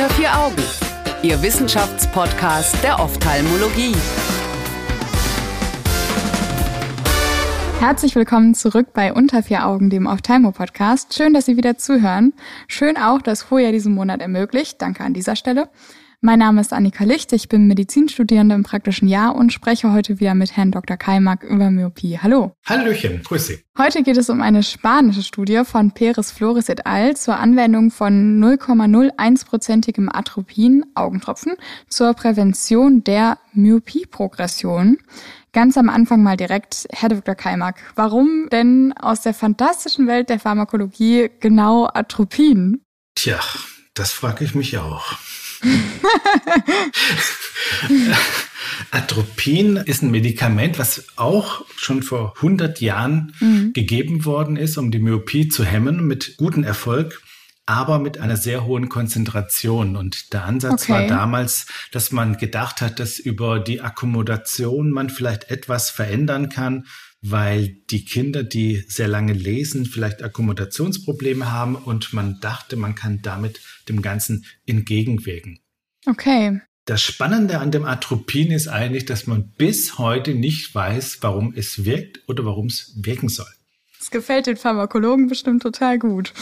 Unter vier Augen, Ihr Wissenschaftspodcast der Ophthalmologie. Herzlich willkommen zurück bei Unter vier Augen, dem Ophthalmo-Podcast. Schön, dass Sie wieder zuhören. Schön auch, dass Foja diesen Monat ermöglicht. Danke an dieser Stelle. Mein Name ist Annika Licht, ich bin Medizinstudierende im praktischen Jahr und spreche heute wieder mit Herrn Dr. Kaimak über Myopie. Hallo. Hallöchen, grüß Sie. Heute geht es um eine spanische Studie von Perez Flores et al. zur Anwendung von 0,01-prozentigem Atropin, Augentropfen, zur Prävention der Myopie-Progression. Ganz am Anfang mal direkt, Herr Dr. Kaimak, warum denn aus der fantastischen Welt der Pharmakologie genau Atropin? Tja, das frage ich mich auch. Atropin ist ein Medikament, was auch schon vor 100 Jahren mhm. gegeben worden ist, um die Myopie zu hemmen, mit gutem Erfolg aber mit einer sehr hohen Konzentration. Und der Ansatz okay. war damals, dass man gedacht hat, dass über die Akkommodation man vielleicht etwas verändern kann, weil die Kinder, die sehr lange lesen, vielleicht Akkommodationsprobleme haben und man dachte, man kann damit dem Ganzen entgegenwirken. Okay. Das Spannende an dem Atropin ist eigentlich, dass man bis heute nicht weiß, warum es wirkt oder warum es wirken soll. Das gefällt den Pharmakologen bestimmt total gut.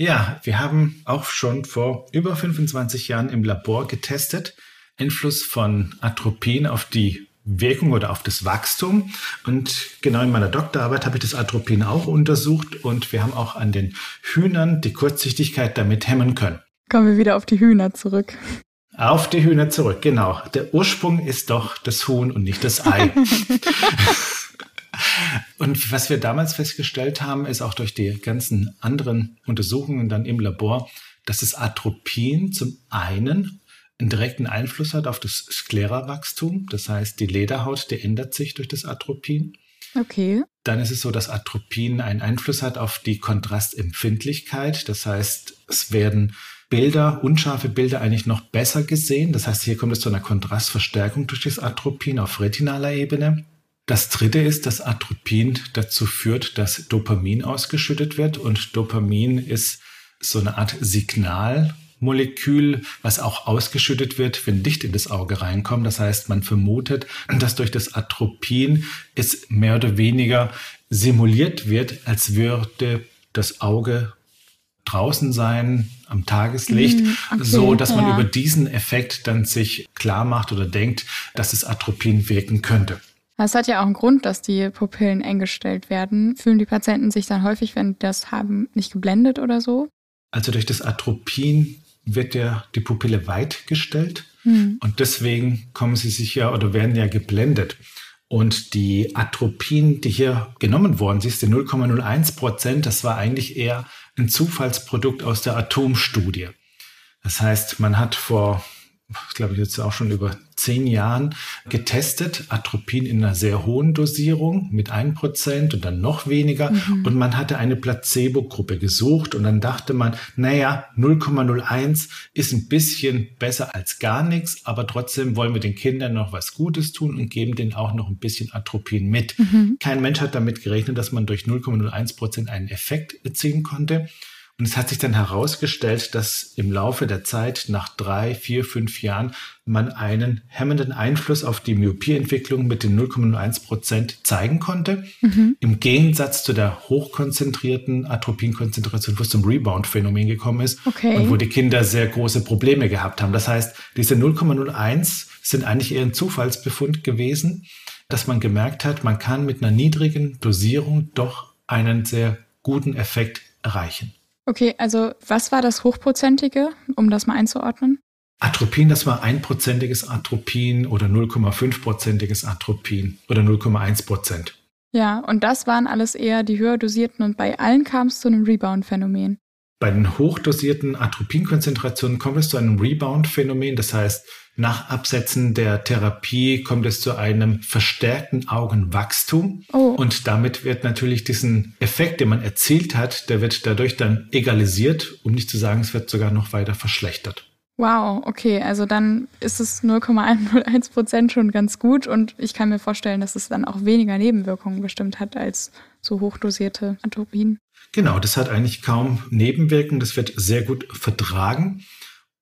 Ja, wir haben auch schon vor über 25 Jahren im Labor getestet, Einfluss von Atropin auf die Wirkung oder auf das Wachstum. Und genau in meiner Doktorarbeit habe ich das Atropin auch untersucht und wir haben auch an den Hühnern die Kurzsichtigkeit damit hemmen können. Kommen wir wieder auf die Hühner zurück. Auf die Hühner zurück, genau. Der Ursprung ist doch das Huhn und nicht das Ei. und was wir damals festgestellt haben, ist auch durch die ganzen anderen Untersuchungen dann im Labor, dass das Atropin zum einen einen direkten Einfluss hat auf das Sklerawachstum. Das heißt, die Lederhaut, die ändert sich durch das Atropin. Okay. Dann ist es so, dass Atropin einen Einfluss hat auf die Kontrastempfindlichkeit. Das heißt, es werden Bilder, unscharfe Bilder eigentlich noch besser gesehen. Das heißt, hier kommt es zu einer Kontrastverstärkung durch das Atropin auf retinaler Ebene. Das dritte ist, dass Atropin dazu führt, dass Dopamin ausgeschüttet wird. Und Dopamin ist so eine Art Signalmolekül, was auch ausgeschüttet wird, wenn Licht in das Auge reinkommt. Das heißt, man vermutet, dass durch das Atropin es mehr oder weniger simuliert wird, als würde das Auge draußen sein, am Tageslicht, mm, okay, so dass man ja. über diesen Effekt dann sich klar macht oder denkt, dass es Atropin wirken könnte. Es hat ja auch einen Grund, dass die Pupillen eng gestellt werden. Fühlen die Patienten sich dann häufig, wenn die das haben, nicht geblendet oder so? Also durch das Atropin wird ja die Pupille weit gestellt hm. und deswegen kommen sie sich ja oder werden ja geblendet. Und die Atropin, die hier genommen worden ist, die 0,01 Prozent, das war eigentlich eher ein Zufallsprodukt aus der Atomstudie. Das heißt, man hat vor, ich glaube jetzt auch schon über zehn Jahren getestet, Atropin in einer sehr hohen Dosierung mit ein Prozent und dann noch weniger. Mhm. Und man hatte eine Placebo-Gruppe gesucht und dann dachte man, naja, 0,01 ist ein bisschen besser als gar nichts, aber trotzdem wollen wir den Kindern noch was Gutes tun und geben denen auch noch ein bisschen Atropin mit. Mhm. Kein Mensch hat damit gerechnet, dass man durch 0,01 Prozent einen Effekt erzielen konnte. Und es hat sich dann herausgestellt, dass im Laufe der Zeit, nach drei, vier, fünf Jahren, man einen hemmenden Einfluss auf die Myopieentwicklung mit den 0,01 Prozent zeigen konnte. Mhm. Im Gegensatz zu der hochkonzentrierten Atropinkonzentration, wo es zum Rebound-Phänomen gekommen ist okay. und wo die Kinder sehr große Probleme gehabt haben. Das heißt, diese 0,01 sind eigentlich eher ein Zufallsbefund gewesen, dass man gemerkt hat, man kann mit einer niedrigen Dosierung doch einen sehr guten Effekt erreichen. Okay, also was war das Hochprozentige, um das mal einzuordnen? Atropin, das war einprozentiges Atropin oder 0,5-prozentiges Atropin oder 0,1 Prozent. Ja, und das waren alles eher die höher dosierten und bei allen kam es zu einem Rebound-Phänomen. Bei den hochdosierten Atropinkonzentrationen kommt es zu einem Rebound-Phänomen. Das heißt, nach Absetzen der Therapie kommt es zu einem verstärkten Augenwachstum. Oh. Und damit wird natürlich diesen Effekt, den man erzielt hat, der wird dadurch dann egalisiert, um nicht zu sagen, es wird sogar noch weiter verschlechtert. Wow, okay, also dann ist es 0,101 Prozent schon ganz gut und ich kann mir vorstellen, dass es dann auch weniger Nebenwirkungen bestimmt hat als so hochdosierte Atropin. Genau, das hat eigentlich kaum Nebenwirkungen, das wird sehr gut vertragen.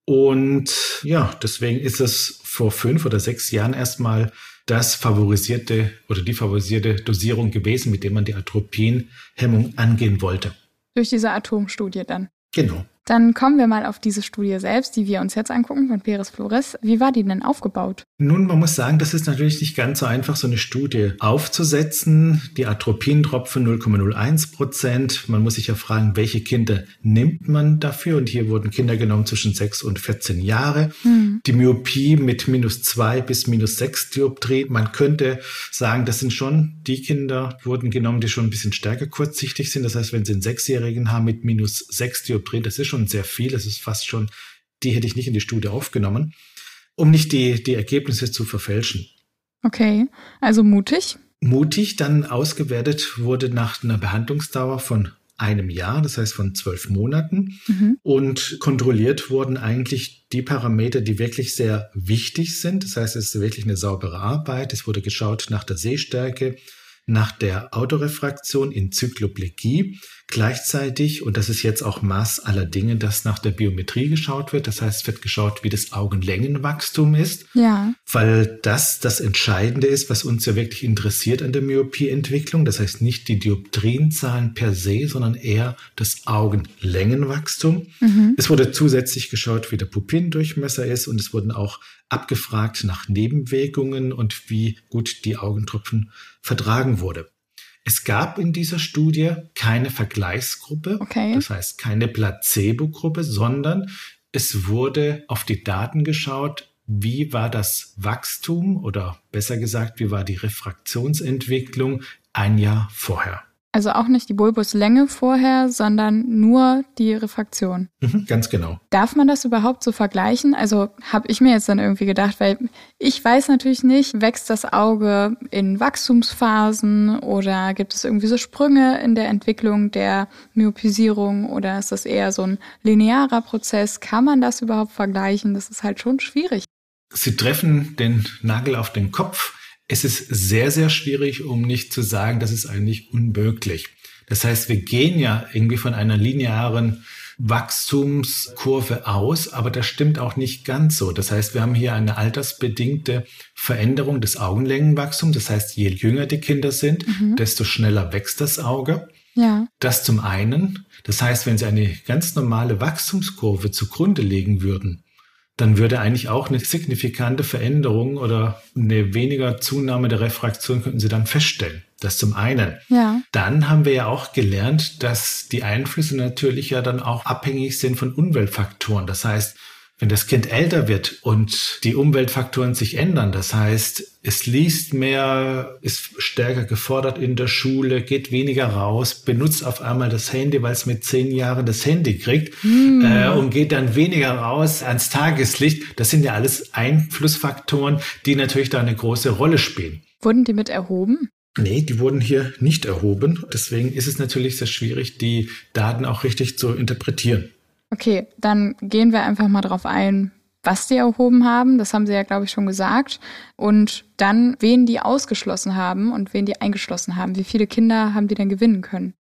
Und ja, deswegen ist es vor fünf oder sechs Jahren erstmal das favorisierte oder die favorisierte Dosierung gewesen, mit dem man die Atropinhemmung angehen wollte. Durch diese Atomstudie dann. Genau. Dann kommen wir mal auf diese Studie selbst, die wir uns jetzt angucken von Peres Flores. Wie war die denn aufgebaut? Nun, man muss sagen, das ist natürlich nicht ganz so einfach, so eine Studie aufzusetzen. Die Atropintropfen 0,01 Prozent. Man muss sich ja fragen, welche Kinder nimmt man dafür? Und hier wurden Kinder genommen zwischen 6 und 14 Jahre. Hm. Die Myopie mit minus 2 bis minus 6 Dioptrien. Man könnte sagen, das sind schon die Kinder, wurden genommen, die schon ein bisschen stärker kurzsichtig sind. Das heißt, wenn sie einen Sechsjährigen haben mit minus 6 Dioptrien, das ist schon schon sehr viel. Es ist fast schon, die hätte ich nicht in die Studie aufgenommen, um nicht die, die Ergebnisse zu verfälschen. Okay, also mutig. Mutig dann ausgewertet wurde nach einer Behandlungsdauer von einem Jahr, das heißt von zwölf Monaten. Mhm. Und kontrolliert wurden eigentlich die Parameter, die wirklich sehr wichtig sind. Das heißt, es ist wirklich eine saubere Arbeit. Es wurde geschaut nach der Sehstärke, nach der Autorefraktion in Zykloplegie. Gleichzeitig, und das ist jetzt auch Maß aller Dinge, dass nach der Biometrie geschaut wird. Das heißt, es wird geschaut, wie das Augenlängenwachstum ist. Ja. Weil das das Entscheidende ist, was uns ja wirklich interessiert an der Myopieentwicklung. Das heißt nicht die Dioptrienzahlen per se, sondern eher das Augenlängenwachstum. Mhm. Es wurde zusätzlich geschaut, wie der Pupillendurchmesser ist und es wurden auch abgefragt nach Nebenwirkungen und wie gut die Augentropfen vertragen wurde. Es gab in dieser Studie keine Vergleichsgruppe, okay. das heißt keine Placebo-Gruppe, sondern es wurde auf die Daten geschaut, wie war das Wachstum oder besser gesagt, wie war die Refraktionsentwicklung ein Jahr vorher. Also auch nicht die Bulbuslänge vorher, sondern nur die Refraktion. Mhm, ganz genau. Darf man das überhaupt so vergleichen? Also habe ich mir jetzt dann irgendwie gedacht, weil ich weiß natürlich nicht, wächst das Auge in Wachstumsphasen oder gibt es irgendwie so Sprünge in der Entwicklung der Myopisierung oder ist das eher so ein linearer Prozess? Kann man das überhaupt vergleichen? Das ist halt schon schwierig. Sie treffen den Nagel auf den Kopf. Es ist sehr, sehr schwierig, um nicht zu sagen, das ist eigentlich unmöglich. Das heißt, wir gehen ja irgendwie von einer linearen Wachstumskurve aus, aber das stimmt auch nicht ganz so. Das heißt, wir haben hier eine altersbedingte Veränderung des Augenlängenwachstums. Das heißt, je jünger die Kinder sind, mhm. desto schneller wächst das Auge. Ja. Das zum einen. Das heißt, wenn Sie eine ganz normale Wachstumskurve zugrunde legen würden, dann würde eigentlich auch eine signifikante Veränderung oder eine weniger Zunahme der Refraktion könnten Sie dann feststellen. Das zum einen. Ja. Dann haben wir ja auch gelernt, dass die Einflüsse natürlich ja dann auch abhängig sind von Umweltfaktoren. Das heißt, wenn das Kind älter wird und die Umweltfaktoren sich ändern, das heißt, es liest mehr, ist stärker gefordert in der Schule, geht weniger raus, benutzt auf einmal das Handy, weil es mit zehn Jahren das Handy kriegt hm. äh, und geht dann weniger raus ans Tageslicht. Das sind ja alles Einflussfaktoren, die natürlich da eine große Rolle spielen. Wurden die mit erhoben? Nee, die wurden hier nicht erhoben. Deswegen ist es natürlich sehr schwierig, die Daten auch richtig zu interpretieren. Okay, dann gehen wir einfach mal drauf ein, was die erhoben haben. Das haben sie ja, glaube ich, schon gesagt. Und dann, wen die ausgeschlossen haben und wen die eingeschlossen haben. Wie viele Kinder haben die denn gewinnen können?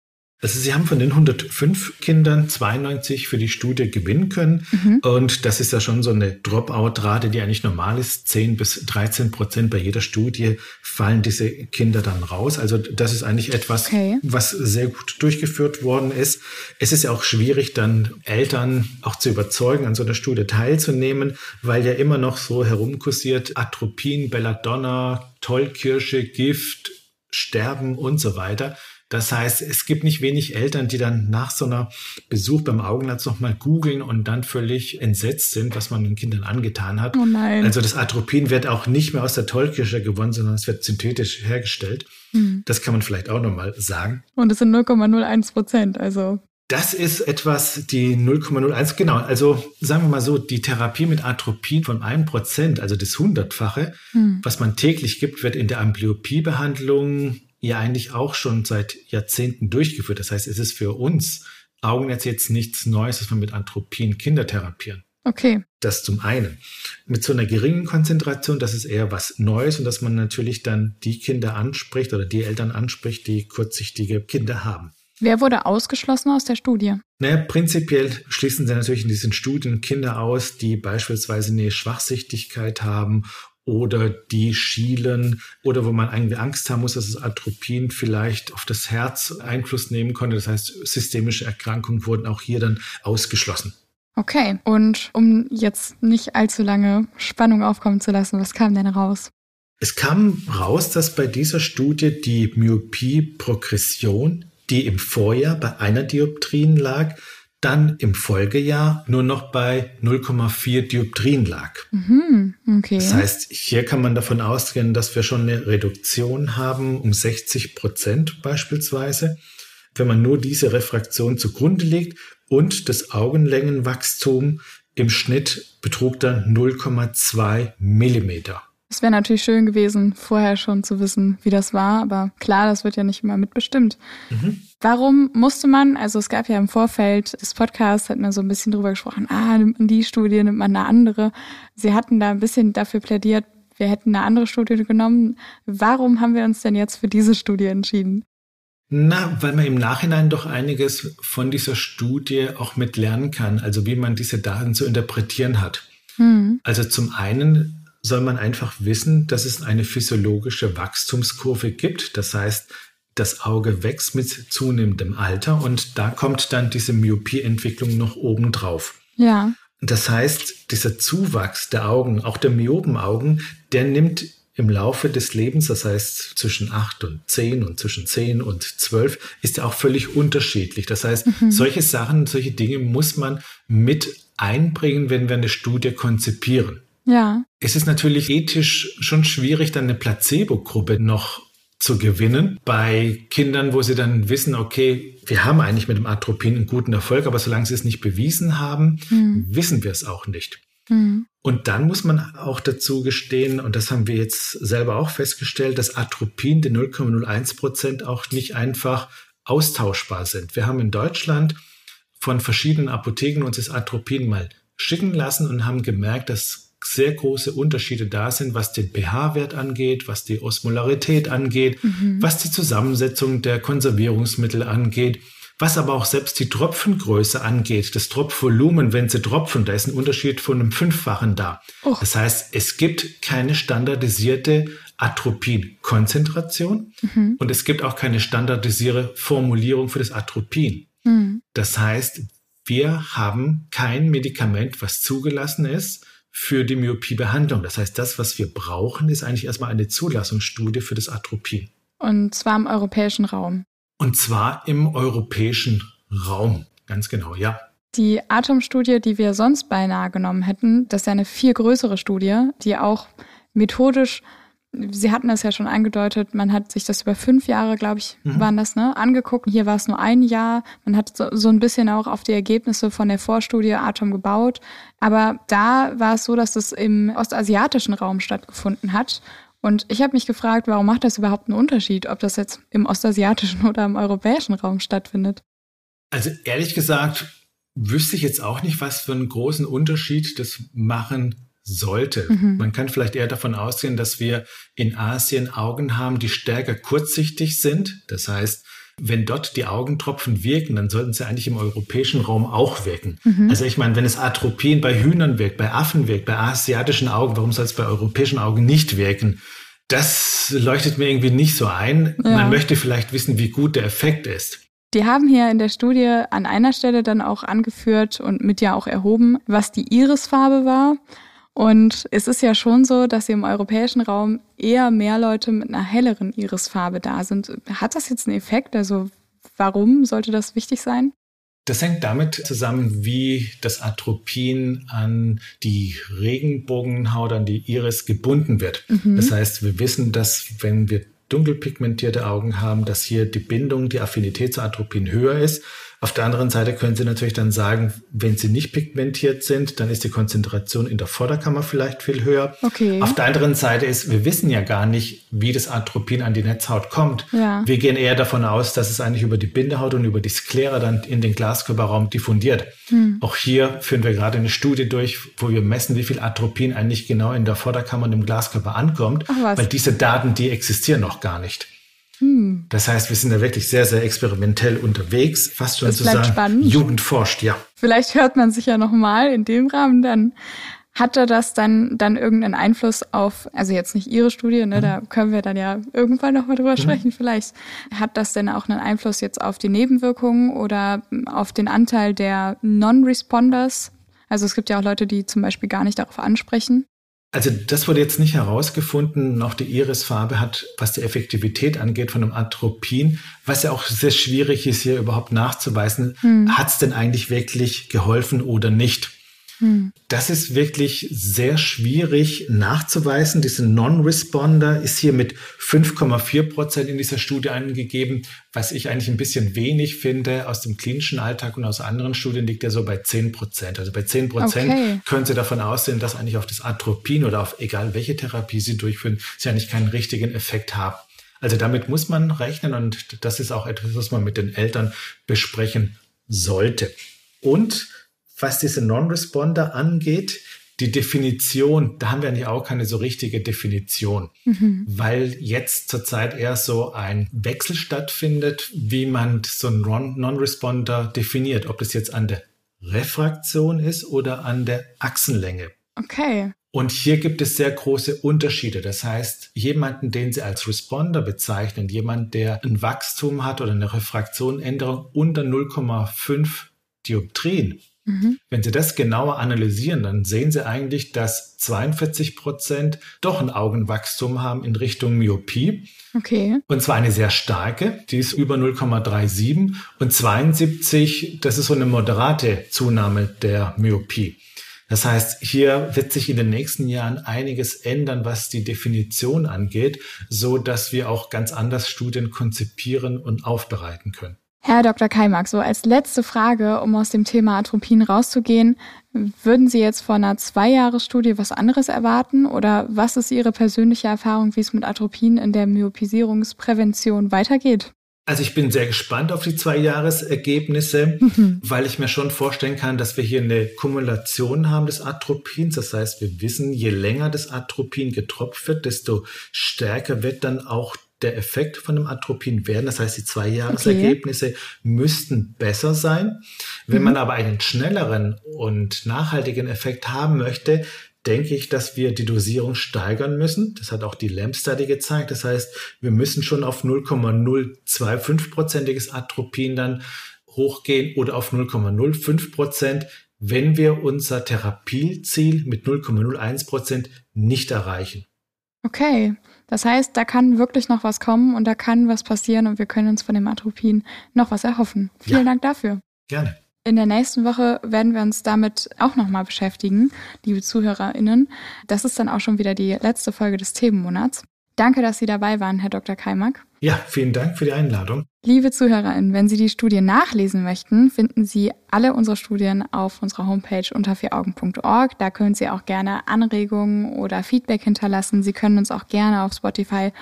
Also Sie haben von den 105 Kindern 92 für die Studie gewinnen können. Mhm. Und das ist ja schon so eine Dropout-Rate, die eigentlich normal ist. 10 bis 13 Prozent bei jeder Studie fallen diese Kinder dann raus. Also das ist eigentlich etwas, okay. was sehr gut durchgeführt worden ist. Es ist ja auch schwierig, dann Eltern auch zu überzeugen, an so einer Studie teilzunehmen, weil ja immer noch so herumkursiert Atropin, Belladonna, Tollkirsche, Gift, Sterben und so weiter. Das heißt, es gibt nicht wenig Eltern, die dann nach so einer Besuch beim Augenarzt nochmal googeln und dann völlig entsetzt sind, was man den Kindern angetan hat. Oh nein. Also das Atropin wird auch nicht mehr aus der Tollkirsche gewonnen, sondern es wird synthetisch hergestellt. Hm. Das kann man vielleicht auch nochmal sagen. Und es sind 0,01 Prozent, also. Das ist etwas, die 0,01, genau. Also sagen wir mal so, die Therapie mit Atropin von einem Prozent, also das Hundertfache, hm. was man täglich gibt, wird in der Amblyopiebehandlung ja eigentlich auch schon seit Jahrzehnten durchgeführt. Das heißt, es ist für uns Augenärzte jetzt nichts Neues, dass wir mit Anthropien Kinder therapieren. Okay. Das zum einen. Mit so einer geringen Konzentration, das ist eher was Neues und dass man natürlich dann die Kinder anspricht oder die Eltern anspricht, die kurzsichtige Kinder haben. Wer wurde ausgeschlossen aus der Studie? Naja, prinzipiell schließen sie natürlich in diesen Studien Kinder aus, die beispielsweise eine Schwachsichtigkeit haben oder die schielen oder wo man eigentlich Angst haben muss, dass das Atropin vielleicht auf das Herz Einfluss nehmen konnte. Das heißt, systemische Erkrankungen wurden auch hier dann ausgeschlossen. Okay, und um jetzt nicht allzu lange Spannung aufkommen zu lassen, was kam denn raus? Es kam raus, dass bei dieser Studie die Myopie-Progression, die im Vorjahr bei einer Dioptrien lag, dann im Folgejahr nur noch bei 0,4 Dioptrien lag. Mhm, okay. Das heißt, hier kann man davon ausgehen, dass wir schon eine Reduktion haben um 60 Prozent beispielsweise, wenn man nur diese Refraktion zugrunde legt und das Augenlängenwachstum im Schnitt betrug dann 0,2 Millimeter. Es wäre natürlich schön gewesen, vorher schon zu wissen, wie das war, aber klar, das wird ja nicht immer mitbestimmt. Mhm. Warum musste man, also es gab ja im Vorfeld des Podcasts, hat man so ein bisschen drüber gesprochen, ah, nimmt man die Studie, nimmt man eine andere. Sie hatten da ein bisschen dafür plädiert, wir hätten eine andere Studie genommen. Warum haben wir uns denn jetzt für diese Studie entschieden? Na, weil man im Nachhinein doch einiges von dieser Studie auch mit lernen kann, also wie man diese Daten zu interpretieren hat. Hm. Also zum einen soll man einfach wissen, dass es eine physiologische Wachstumskurve gibt. Das heißt, das Auge wächst mit zunehmendem Alter und da kommt dann diese Myopieentwicklung noch oben drauf. Ja. Das heißt, dieser Zuwachs der Augen, auch der Myopenaugen, der nimmt im Laufe des Lebens, das heißt zwischen acht und zehn und zwischen zehn und zwölf, ist ja auch völlig unterschiedlich. Das heißt, mhm. solche Sachen, solche Dinge muss man mit einbringen, wenn wir eine Studie konzipieren. Ja. Es ist natürlich ethisch schon schwierig, dann eine Placebo-Gruppe noch zu gewinnen bei Kindern, wo sie dann wissen, okay, wir haben eigentlich mit dem Atropin einen guten Erfolg, aber solange sie es nicht bewiesen haben, hm. wissen wir es auch nicht. Hm. Und dann muss man auch dazu gestehen, und das haben wir jetzt selber auch festgestellt, dass Atropin, die 0,01 Prozent, auch nicht einfach austauschbar sind. Wir haben in Deutschland von verschiedenen Apotheken uns das Atropin mal schicken lassen und haben gemerkt, dass sehr große Unterschiede da sind, was den pH-Wert angeht, was die Osmolarität angeht, mhm. was die Zusammensetzung der Konservierungsmittel angeht, was aber auch selbst die Tropfengröße angeht, das Tropfvolumen, wenn sie tropfen, da ist ein Unterschied von einem Fünffachen da. Oh. Das heißt, es gibt keine standardisierte Atropin-Konzentration mhm. und es gibt auch keine standardisierte Formulierung für das Atropin. Mhm. Das heißt, wir haben kein Medikament, was zugelassen ist, für die Myopiebehandlung. Das heißt, das, was wir brauchen, ist eigentlich erstmal eine Zulassungsstudie für das Atropin. Und zwar im europäischen Raum. Und zwar im europäischen Raum. Ganz genau, ja. Die Atomstudie, die wir sonst beinahe genommen hätten, das ist ja eine viel größere Studie, die auch methodisch Sie hatten das ja schon angedeutet, man hat sich das über fünf Jahre, glaube ich, mhm. waren das, ne, angeguckt. Hier war es nur ein Jahr. Man hat so, so ein bisschen auch auf die Ergebnisse von der Vorstudie Atom gebaut. Aber da war es so, dass das im ostasiatischen Raum stattgefunden hat. Und ich habe mich gefragt, warum macht das überhaupt einen Unterschied, ob das jetzt im ostasiatischen oder im europäischen Raum stattfindet? Also ehrlich gesagt, wüsste ich jetzt auch nicht, was für einen großen Unterschied das machen sollte. Mhm. Man kann vielleicht eher davon ausgehen, dass wir in Asien Augen haben, die stärker kurzsichtig sind. Das heißt, wenn dort die Augentropfen wirken, dann sollten sie eigentlich im europäischen Raum auch wirken. Mhm. Also ich meine, wenn es Atropin bei Hühnern wirkt, bei Affen wirkt, bei asiatischen Augen, warum soll es bei europäischen Augen nicht wirken? Das leuchtet mir irgendwie nicht so ein. Ja. Man möchte vielleicht wissen, wie gut der Effekt ist. Die haben hier in der Studie an einer Stelle dann auch angeführt und mit ja auch erhoben, was die Irisfarbe war. Und es ist ja schon so, dass im europäischen Raum eher mehr Leute mit einer helleren Irisfarbe da sind. Hat das jetzt einen Effekt? Also warum sollte das wichtig sein? Das hängt damit zusammen, wie das Atropin an die Regenbogenhaut, an die Iris gebunden wird. Mhm. Das heißt, wir wissen, dass wenn wir dunkelpigmentierte Augen haben, dass hier die Bindung, die Affinität zu Atropin höher ist. Auf der anderen Seite können Sie natürlich dann sagen, wenn Sie nicht pigmentiert sind, dann ist die Konzentration in der Vorderkammer vielleicht viel höher. Okay. Auf der anderen Seite ist, wir wissen ja gar nicht, wie das Atropin an die Netzhaut kommt. Ja. Wir gehen eher davon aus, dass es eigentlich über die Bindehaut und über die Sklera dann in den Glaskörperraum diffundiert. Hm. Auch hier führen wir gerade eine Studie durch, wo wir messen, wie viel Atropin eigentlich genau in der Vorderkammer und im Glaskörper ankommt, Ach, weil diese Daten, die existieren noch gar nicht. Hm. Das heißt, wir sind da wirklich sehr, sehr experimentell unterwegs, fast schon das zu sagen, spannend. Jugend forscht, ja. Vielleicht hört man sich ja nochmal in dem Rahmen dann. Hatte das dann, dann irgendeinen Einfluss auf, also jetzt nicht Ihre Studie, ne, mhm. da können wir dann ja irgendwann nochmal drüber mhm. sprechen vielleicht. Hat das denn auch einen Einfluss jetzt auf die Nebenwirkungen oder auf den Anteil der Non-Responders? Also es gibt ja auch Leute, die zum Beispiel gar nicht darauf ansprechen. Also das wurde jetzt nicht herausgefunden. Noch die Irisfarbe hat, was die Effektivität angeht, von einem Atropin, was ja auch sehr schwierig ist, hier überhaupt nachzuweisen. Hm. Hat es denn eigentlich wirklich geholfen oder nicht? Hm. Das ist wirklich sehr schwierig nachzuweisen. Diese Non-Responder ist hier mit 5,4 Prozent in dieser Studie angegeben, was ich eigentlich ein bisschen wenig finde. Aus dem klinischen Alltag und aus anderen Studien liegt er so bei 10 Prozent. Also bei 10 Prozent okay. können Sie davon ausgehen, dass eigentlich auf das Atropin oder auf egal welche Therapie Sie durchführen, Sie eigentlich keinen richtigen Effekt haben. Also damit muss man rechnen und das ist auch etwas, was man mit den Eltern besprechen sollte. Und was diese Non-Responder angeht, die Definition, da haben wir eigentlich auch keine so richtige Definition, mhm. weil jetzt zurzeit eher so ein Wechsel stattfindet, wie man so einen Non-Responder definiert, ob das jetzt an der Refraktion ist oder an der Achsenlänge. Okay. Und hier gibt es sehr große Unterschiede. Das heißt, jemanden, den Sie als Responder bezeichnen, jemand, der ein Wachstum hat oder eine Refraktionänderung unter 0,5 Dioptrien, Mhm. Wenn Sie das genauer analysieren, dann sehen Sie eigentlich, dass 42 Prozent doch ein Augenwachstum haben in Richtung Myopie. Okay. Und zwar eine sehr starke, die ist über 0,37 und 72, das ist so eine moderate Zunahme der Myopie. Das heißt, hier wird sich in den nächsten Jahren einiges ändern, was die Definition angeht, so dass wir auch ganz anders Studien konzipieren und aufbereiten können. Herr Dr. Keimak, so als letzte Frage, um aus dem Thema Atropin rauszugehen, würden Sie jetzt vor einer Zweijahresstudie was anderes erwarten oder was ist Ihre persönliche Erfahrung, wie es mit Atropin in der Myopisierungsprävention weitergeht? Also ich bin sehr gespannt auf die Zweijahresergebnisse, mhm. weil ich mir schon vorstellen kann, dass wir hier eine Kumulation haben des Atropins. Das heißt, wir wissen, je länger das Atropin getropft wird, desto stärker wird dann auch der Effekt von einem Atropin werden. Das heißt, die zwei Jahresergebnisse okay. müssten besser sein. Wenn mhm. man aber einen schnelleren und nachhaltigen Effekt haben möchte, denke ich, dass wir die Dosierung steigern müssen. Das hat auch die LAMP-Study gezeigt. Das heißt, wir müssen schon auf 0,025-prozentiges Atropin dann hochgehen oder auf 0,05 Prozent, wenn wir unser Therapieziel mit 0,01 Prozent nicht erreichen. Okay, das heißt, da kann wirklich noch was kommen und da kann was passieren und wir können uns von dem Atropin noch was erhoffen. Vielen ja. Dank dafür. Gerne. In der nächsten Woche werden wir uns damit auch nochmal beschäftigen, liebe ZuhörerInnen. Das ist dann auch schon wieder die letzte Folge des Themenmonats. Danke, dass Sie dabei waren, Herr Dr. Keimack. Ja, vielen Dank für die Einladung. Liebe ZuhörerInnen, wenn Sie die Studie nachlesen möchten, finden Sie alle unsere Studien auf unserer Homepage unter vieraugen.org. Da können Sie auch gerne Anregungen oder Feedback hinterlassen. Sie können uns auch gerne auf Spotify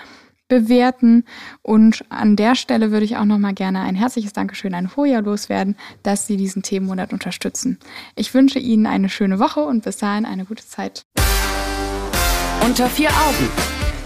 bewerten. Und an der Stelle würde ich auch nochmal gerne ein herzliches Dankeschön an Hoja loswerden, dass Sie diesen Themenmonat unterstützen. Ich wünsche Ihnen eine schöne Woche und bis dahin eine gute Zeit. Unter vier Augen